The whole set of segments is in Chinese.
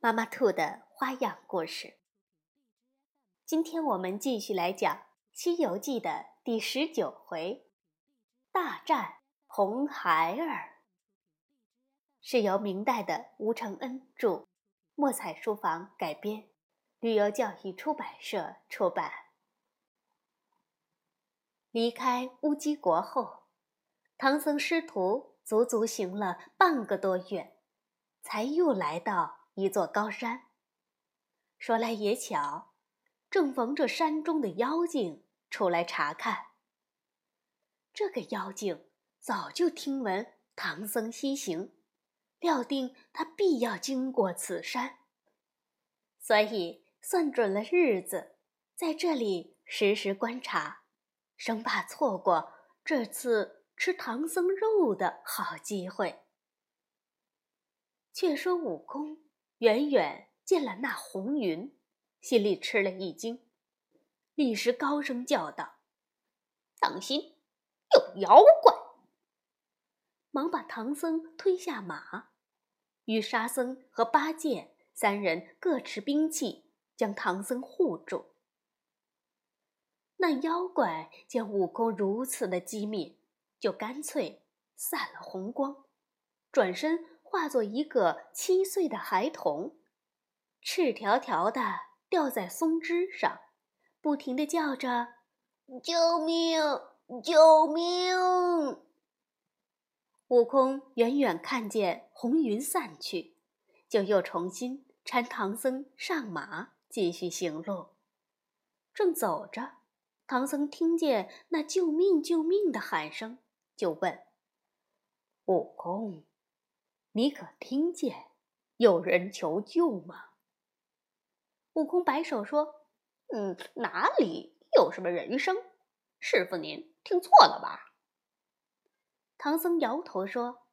妈妈兔的花样故事。今天我们继续来讲《西游记》的第十九回“大战红孩儿”，是由明代的吴承恩著，墨彩书房改编，旅游教育出版社出版。离开乌鸡国后，唐僧师徒足足行了半个多月，才又来到。一座高山。说来也巧，正逢着山中的妖精出来查看。这个妖精早就听闻唐僧西行，料定他必要经过此山，所以算准了日子，在这里时时观察，生怕错过这次吃唐僧肉的好机会。却说悟空。远远见了那红云，心里吃了一惊，立时高声叫道：“当心，有妖怪！”忙把唐僧推下马，与沙僧和八戒三人各持兵器，将唐僧护住。那妖怪见悟空如此的机敏，就干脆散了红光，转身。化作一个七岁的孩童，赤条条的吊在松枝上，不停的叫着：“救命！救命！”悟空远远看见红云散去，就又重新搀唐僧上马，继续行路。正走着，唐僧听见那“救命！救命！”的喊声，就问：“悟空。”你可听见有人求救吗？悟空摆手说：“嗯，哪里有什么人声？师傅您听错了吧？”唐僧摇头说：“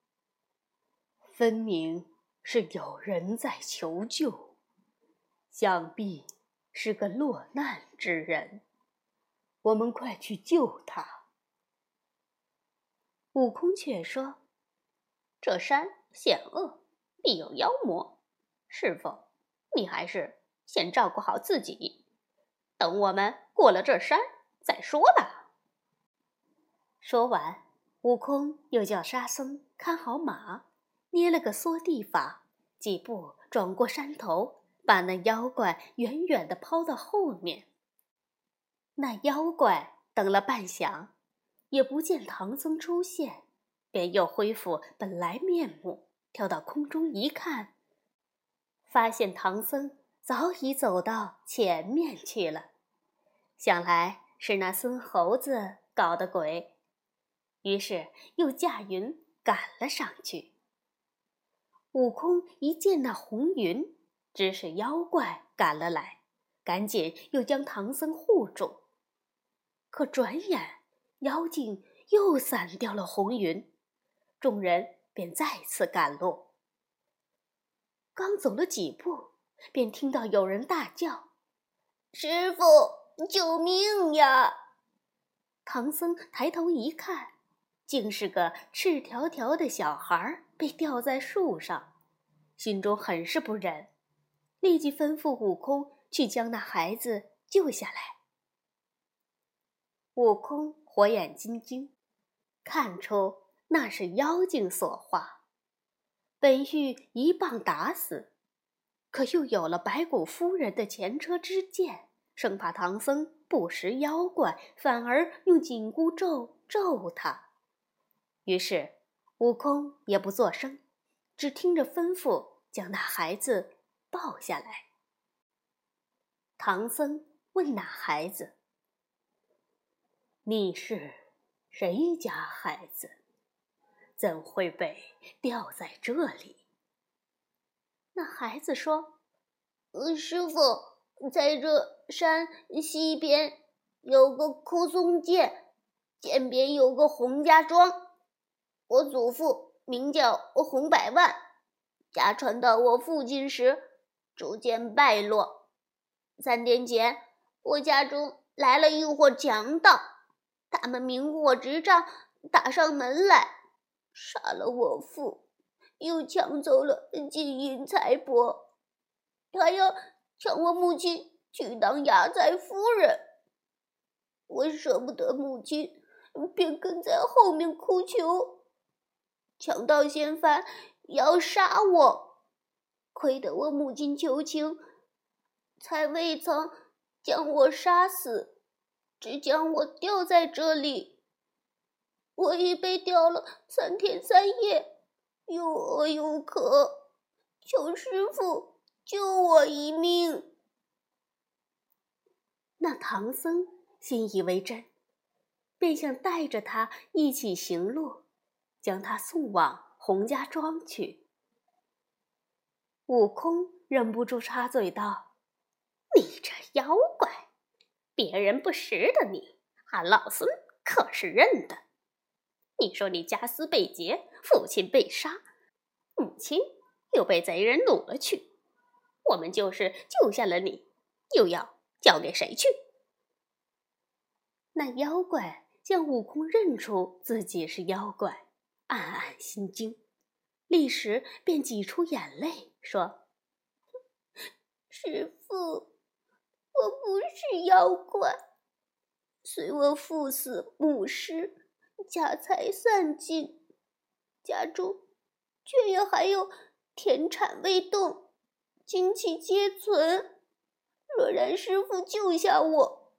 分明是有人在求救，想必是个落难之人。我们快去救他。”悟空却说：“这山……”险恶，必有妖魔。师傅，你还是先照顾好自己，等我们过了这山再说吧。说完，悟空又叫沙僧看好马，捏了个缩地法，几步转过山头，把那妖怪远远的抛到后面。那妖怪等了半晌，也不见唐僧出现，便又恢复本来面目。跳到空中一看，发现唐僧早已走到前面去了，想来是那孙猴子搞的鬼，于是又驾云赶了上去。悟空一见那红云，知是妖怪赶了来，赶紧又将唐僧护住。可转眼，妖精又散掉了红云，众人。便再次赶路。刚走了几步，便听到有人大叫：“师傅，救命呀！”唐僧抬头一看，竟是个赤条条的小孩被吊在树上，心中很是不忍，立即吩咐悟空去将那孩子救下来。悟空火眼金睛，看出。那是妖精所化，本欲一棒打死，可又有了白骨夫人的前车之鉴，生怕唐僧不识妖怪，反而用紧箍咒咒他。于是，悟空也不作声，只听着吩咐，将那孩子抱下来。唐僧问那孩子：“你是谁家孩子？”怎会被吊在这里？那孩子说：“呃，师傅，在这山西边有个枯松涧，涧边有个洪家庄。我祖父名叫洪百万，家传到我父亲时，逐渐败落。三天前，我家中来了一伙强盗，他们明火执仗，打上门来，杀了我父，又抢走了金银财帛，还要抢我母亲去当压寨夫人。我舍不得母亲，便跟在后面哭求。强盗嫌犯要杀我，亏得我母亲求情，才未曾将我杀死，只将我吊在这里。我已被吊了三天三夜，又饿又渴，求师傅救我一命。那唐僧信以为真，便想带着他一起行路。将他送往洪家庄去。悟空忍不住插嘴道：“你这妖怪，别人不识得你，俺老孙可是认得。你说你家私被劫，父亲被杀，母亲又被贼人掳了去，我们就是救下了你，又要交给谁去？”那妖怪见悟空认出自己是妖怪。暗暗心惊，立时便挤出眼泪说：“师父，我不是妖怪。随我父死母失，家财散尽，家中却也还有田产未动，金器皆存。若然师傅救下我，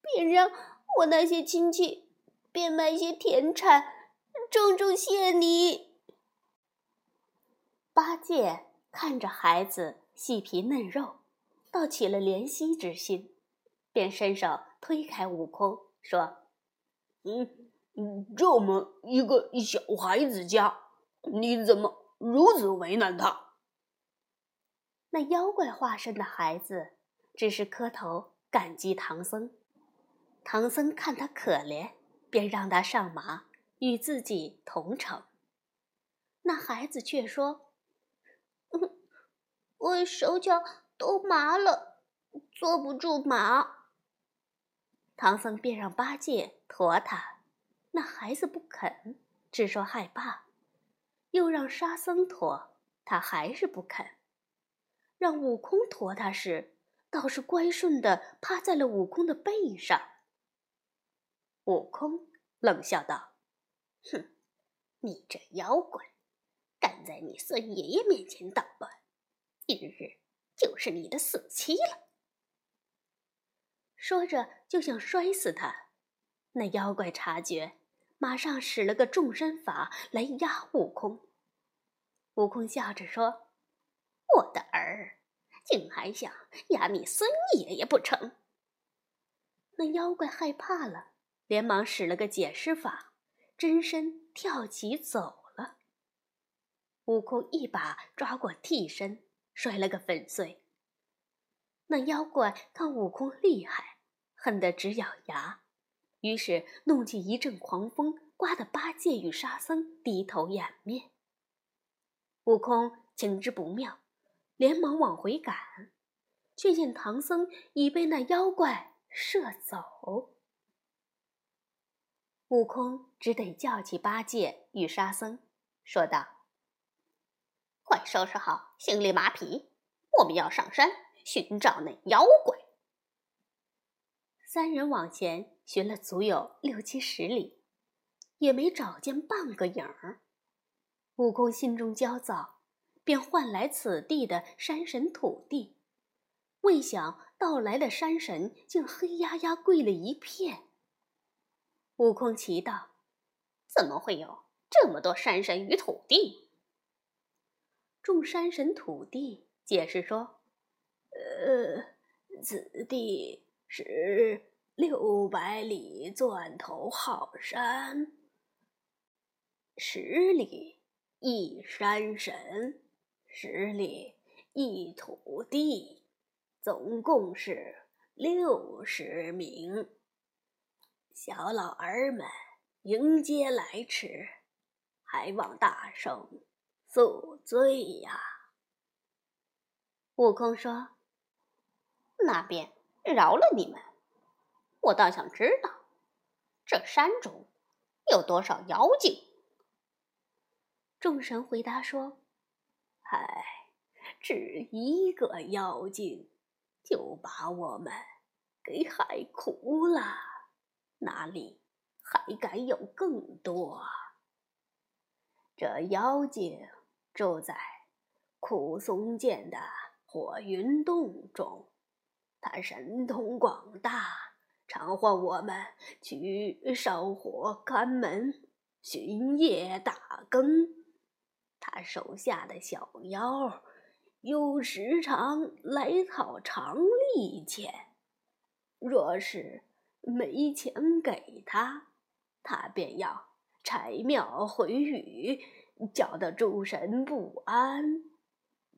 便让我那些亲戚变卖些田产。”重重谢你。八戒看着孩子细皮嫩肉，倒起了怜惜之心，便伸手推开悟空，说：“嗯这么一个小孩子家，你怎么如此为难他？”那妖怪化身的孩子只是磕头感激唐僧。唐僧看他可怜，便让他上马。与自己同乘，那孩子却说：“嗯我手脚都麻了，坐不住马。”唐僧便让八戒驮他，那孩子不肯，只说害怕；又让沙僧驮，他还是不肯；让悟空驮他时，倒是乖顺的趴在了悟空的背上。悟空冷笑道。哼，你这妖怪，敢在你孙爷爷面前捣乱，今日就是你的死期了。说着就想摔死他，那妖怪察觉，马上使了个重身法来压悟空。悟空笑着说：“我的儿，竟还想压你孙爷爷不成？”那妖怪害怕了，连忙使了个解释法。真身跳起走了。悟空一把抓过替身，摔了个粉碎。那妖怪看悟空厉害，恨得直咬牙，于是弄起一阵狂风，刮得八戒与沙僧低头掩面。悟空情之不妙，连忙往回赶，却见唐僧已被那妖怪射走。悟空只得叫起八戒与沙僧，说道：“快收拾好行李马匹，我们要上山寻找那妖怪。”三人往前寻了足有六七十里，也没找见半个影儿。悟空心中焦躁，便唤来此地的山神土地，未想到来的山神竟黑压压跪了一片。悟空奇道：“怎么会有这么多山神与土地？”众山神、土地解释说：“呃，此地是六百里钻头好山，十里一山神，十里一土地，总共是六十名小老儿们迎接来迟，还望大圣恕罪呀。悟空说：“那便饶了你们。我倒想知道，这山中有多少妖精。”众神回答说：“唉，只一个妖精，就把我们给害苦了，哪里还敢有更多？这妖精住在苦松涧的火云洞中，他神通广大，常唤我们去烧火看门、巡夜打更。”他手下的小妖，又时常来讨长利钱。若是没钱给他，他便要拆庙毁宇，搅得诸神不安。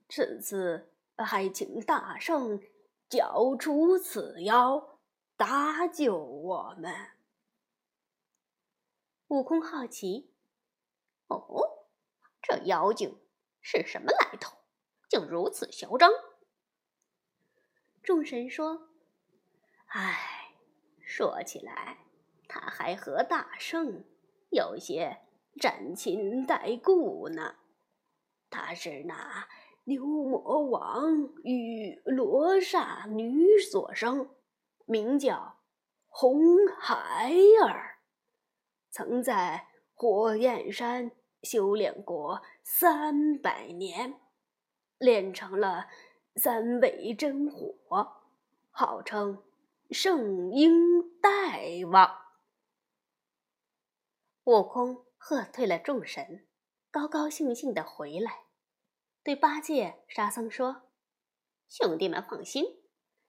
此次还请大圣剿除此妖，搭救我们。悟空好奇，哦。这妖精是什么来头？竟如此嚣张！众神说：“唉，说起来，他还和大圣有些沾亲带故呢。他是那牛魔王与罗刹女所生，名叫红孩儿，曾在火焰山。”修炼过三百年，练成了三味真火，号称圣婴大王。悟空喝退了众神，高高兴兴的回来，对八戒、沙僧说：“兄弟们放心，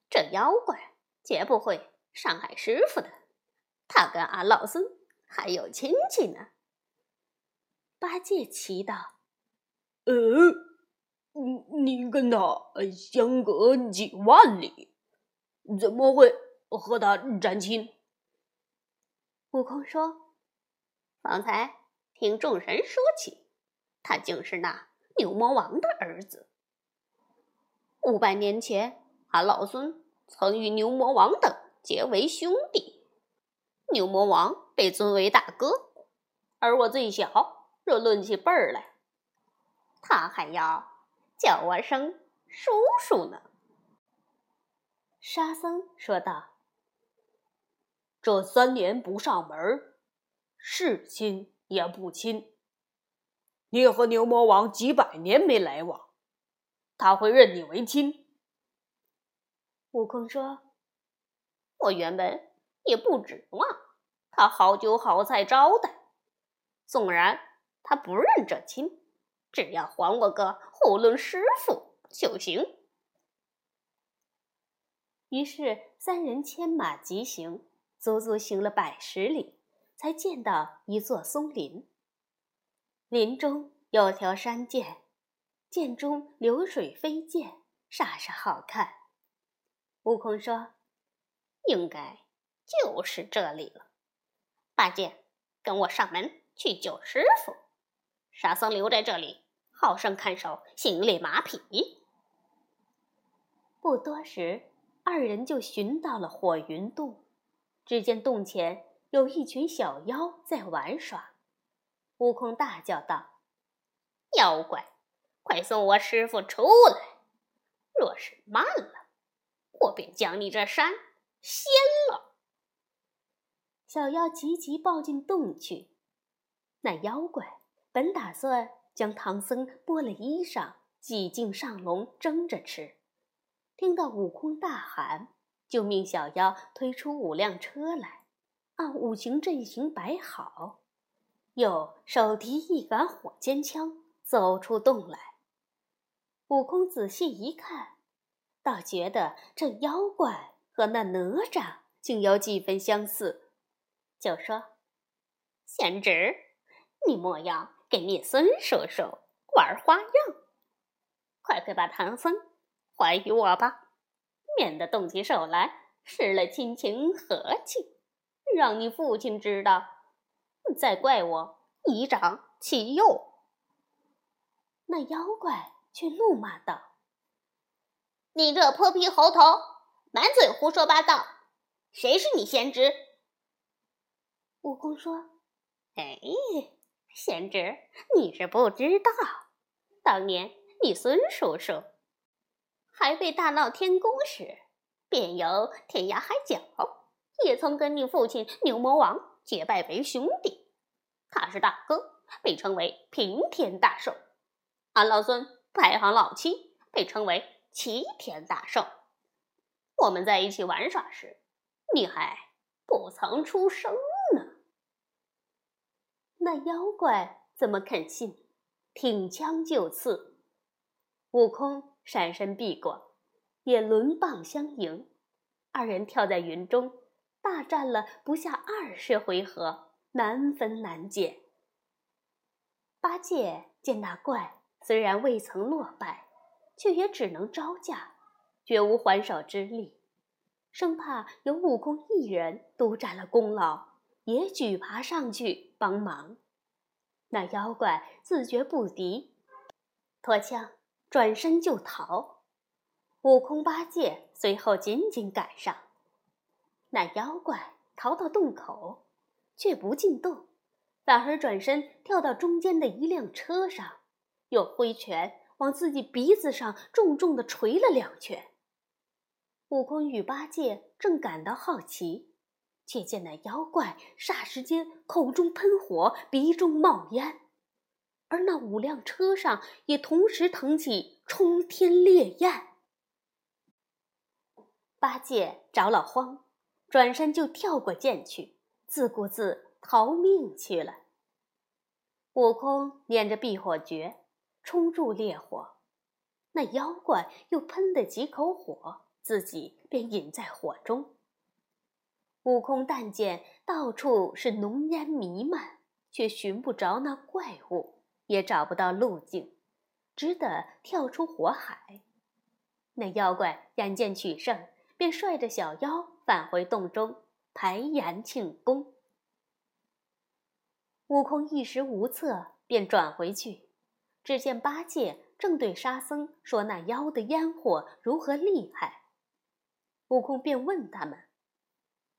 这妖怪绝不会伤害师傅的。他跟俺老孙还有亲戚呢。”八戒祈祷：“呃，你你跟他相隔几万里，怎么会和他沾亲？”悟空说：“方才听众神说起，他竟是那牛魔王的儿子。五百年前，俺老孙曾与牛魔王等结为兄弟，牛魔王被尊为大哥，而我最小。”若论起辈儿来，他还要叫我声叔叔呢。”沙僧说道，“这三年不上门，是亲也不亲。你和牛魔王几百年没来往，他会认你为亲？”悟空说：“我原本也不指望他好酒好菜招待，纵然……”他不认这亲，只要还我个囫囵师傅就行。于是三人牵马疾行，足足行了百十里，才见到一座松林。林中有条山涧，涧中流水飞溅，煞是好看。悟空说：“应该就是这里了。”八戒，跟我上门去救师傅。沙僧留在这里，好生看守行李马匹。不多时，二人就寻到了火云洞。只见洞前有一群小妖在玩耍。悟空大叫道：“妖怪，快送我师傅出来！若是慢了，我便将你这山掀了！”小妖急急抱进洞去。那妖怪。本打算将唐僧剥了衣裳，挤进上笼蒸着吃。听到悟空大喊，就命小妖推出五辆车来，按五行阵型摆好，又手提一杆火尖枪，走出洞来。悟空仔细一看，倒觉得这妖怪和那哪吒竟有几分相似，就说：“贤侄，你莫要。”给你孙叔叔玩花样，快快把唐僧还于我吧！免得动起手来失了亲情和气，让你父亲知道，再怪我以长欺幼。”那妖怪却怒骂道：“你这泼皮猴头，满嘴胡说八道！谁是你先知？”悟空说：“哎，贤侄，你是不知道，当年你孙叔叔还未大闹天宫时，便有天涯海角，也曾跟你父亲牛魔王结拜为兄弟。他是大哥，被称为平天大圣。”俺老孙排行老七，被称为齐天大圣。我们在一起玩耍时，你还不曾出生呢。那妖怪怎么肯信？挺枪就刺，悟空闪身避过，也抡棒相迎。二人跳在云中，大战了不下二十回合，难分难解。八戒见那怪。虽然未曾落败，却也只能招架，绝无还手之力，生怕有悟空一人独占了功劳，也举爬上去帮忙。那妖怪自觉不敌，脱枪转身就逃。悟空、八戒随后紧紧赶上。那妖怪逃到洞口，却不进洞，反而转身跳到中间的一辆车上。又挥拳往自己鼻子上重重的捶了两拳。悟空与八戒正感到好奇，却见那妖怪霎时间口中喷火，鼻中冒烟，而那五辆车上也同时腾起冲天烈焰。八戒着了慌，转身就跳过涧去，自顾自逃命去了。悟空念着避火诀。冲入烈火，那妖怪又喷的几口火，自己便隐在火中。悟空但见到处是浓烟弥漫，却寻不着那怪物，也找不到路径，只得跳出火海。那妖怪眼见取胜，便率着小妖返回洞中排筵庆功。悟空一时无策，便转回去。只见八戒正对沙僧说：“那妖的烟火如何厉害？”悟空便问他们：“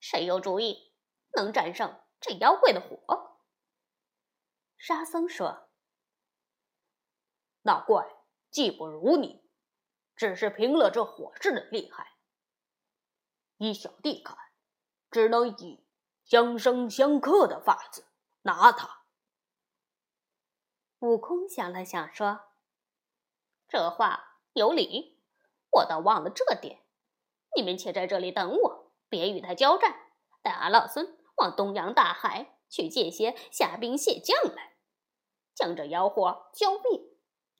谁有主意能战胜这妖怪的火？”沙僧说：“那怪技不如你，只是凭了这火势的厉害。依小弟看，只能以相生相克的法子拿他。”悟空想了想，说：“这话有理，我倒忘了这点。你们且在这里等我，别与他交战。待俺老孙往东洋大海去借些虾兵蟹将来，将这妖火浇灭，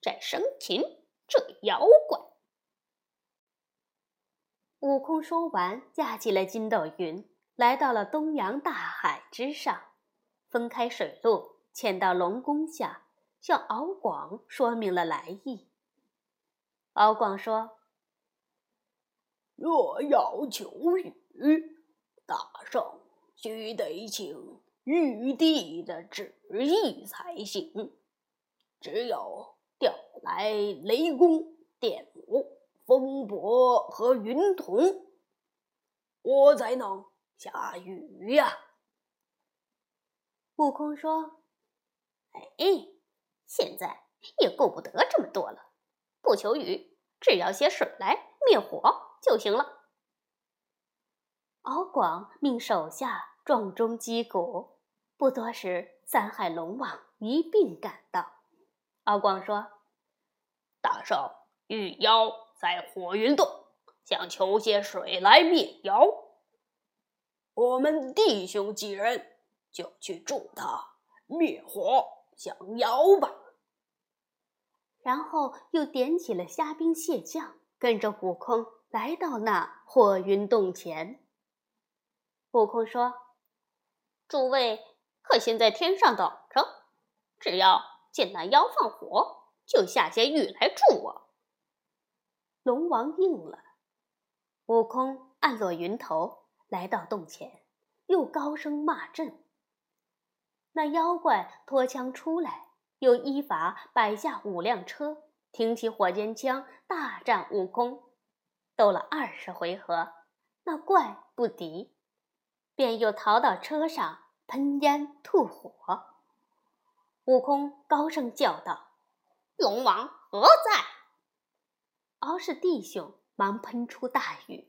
再生擒这妖怪。”悟空说完，架起了筋斗云，来到了东洋大海之上，分开水路，潜到龙宫下。向敖广说明了来意。敖广说：“若要求雨，大圣须得请玉帝的旨意才行。只有调来雷公、电母、风伯和云童，我才能下雨呀。”悟空说：“哎。”现在也顾不得这么多了，不求雨，只要些水来灭火就行了。敖广命手下撞钟击鼓，不多时，三海龙王一并赶到。敖广说：“大圣遇妖在火云洞，想求些水来灭妖。我们弟兄几人就去助他灭火。”降妖吧！然后又点起了虾兵蟹将，跟着悟空来到那火云洞前。悟空说：“诸位可先在天上等着，只要见那妖放火，就下些雨来助我。”龙王应了。悟空暗落云头，来到洞前，又高声骂阵。那妖怪脱枪出来，又依法摆下五辆车，挺起火尖枪，大战悟空。斗了二十回合，那怪不敌，便又逃到车上，喷烟吐火。悟空高声叫道：“龙王何在？”敖氏弟兄。忙喷出大雨，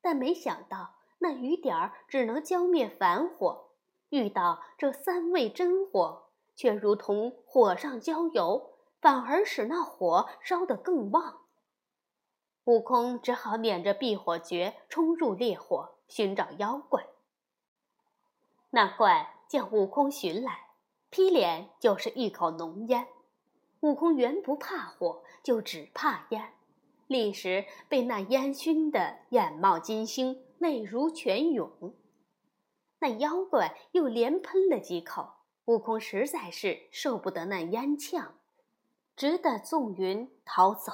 但没想到那雨点儿只能浇灭凡火，遇到这三味真火，却如同火上浇油，反而使那火烧得更旺。悟空只好捻着避火诀冲入烈火，寻找妖怪。那怪见悟空寻来，劈脸就是一口浓烟。悟空原不怕火，就只怕烟。立时被那烟熏得眼冒金星，泪如泉涌。那妖怪又连喷了几口，悟空实在是受不得那烟呛，只得纵云逃走。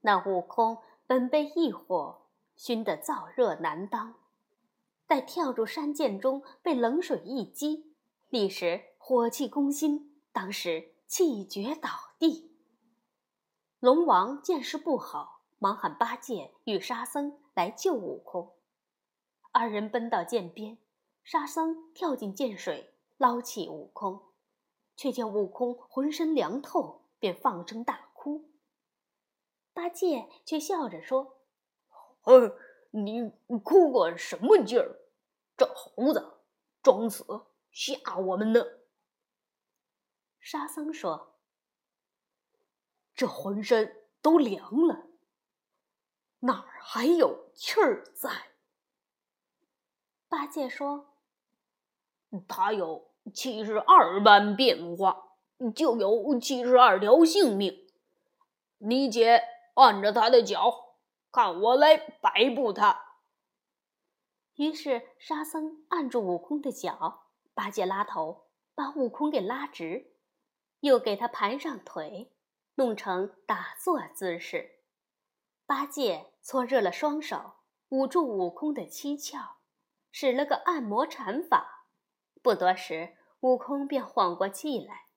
那悟空本被异火熏得燥热难当，待跳入山涧中，被冷水一激，立时火气攻心，当时气绝倒地。龙王见势不好，忙喊八戒与沙僧来救悟空。二人奔到涧边，沙僧跳进涧水捞起悟空，却见悟空浑身凉透，便放声大哭。八戒却笑着说：“呃，你哭个什么劲儿？这猴子装死吓我们呢。”沙僧说。这浑身都凉了，哪儿还有气儿在？八戒说：“他有七十二般变化，就有七十二条性命。你且按着他的脚，看我来摆布他。”于是沙僧按住悟空的脚，八戒拉头，把悟空给拉直，又给他盘上腿。弄成打坐姿势，八戒搓热了双手，捂住悟空的七窍，使了个按摩禅法。不多时，悟空便缓过气来。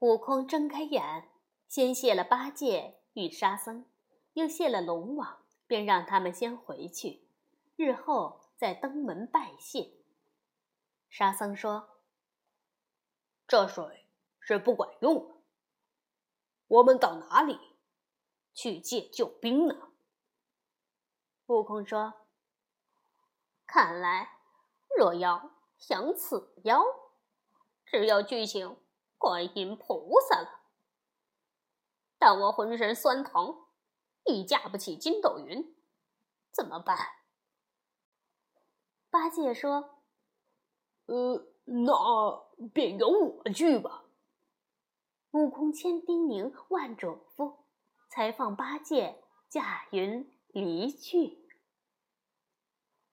悟空睁开眼，先谢了八戒与沙僧，又谢了龙王，便让他们先回去，日后再登门拜谢。沙僧说：“这水是不管用。”我们到哪里去借救兵呢？悟空说：“看来若要想此妖，只有去请观音菩萨了。但我浑身酸疼，亦架不起筋斗云，怎么办？”八戒说：“呃，那便由我去吧。”悟空千叮咛万嘱咐，才放八戒驾云离去。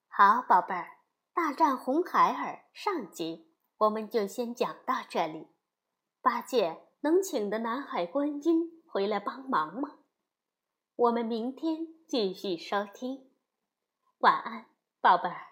好，宝贝儿，大战红孩儿上集我们就先讲到这里。八戒能请的南海观音回来帮忙吗？我们明天继续收听。晚安，宝贝儿。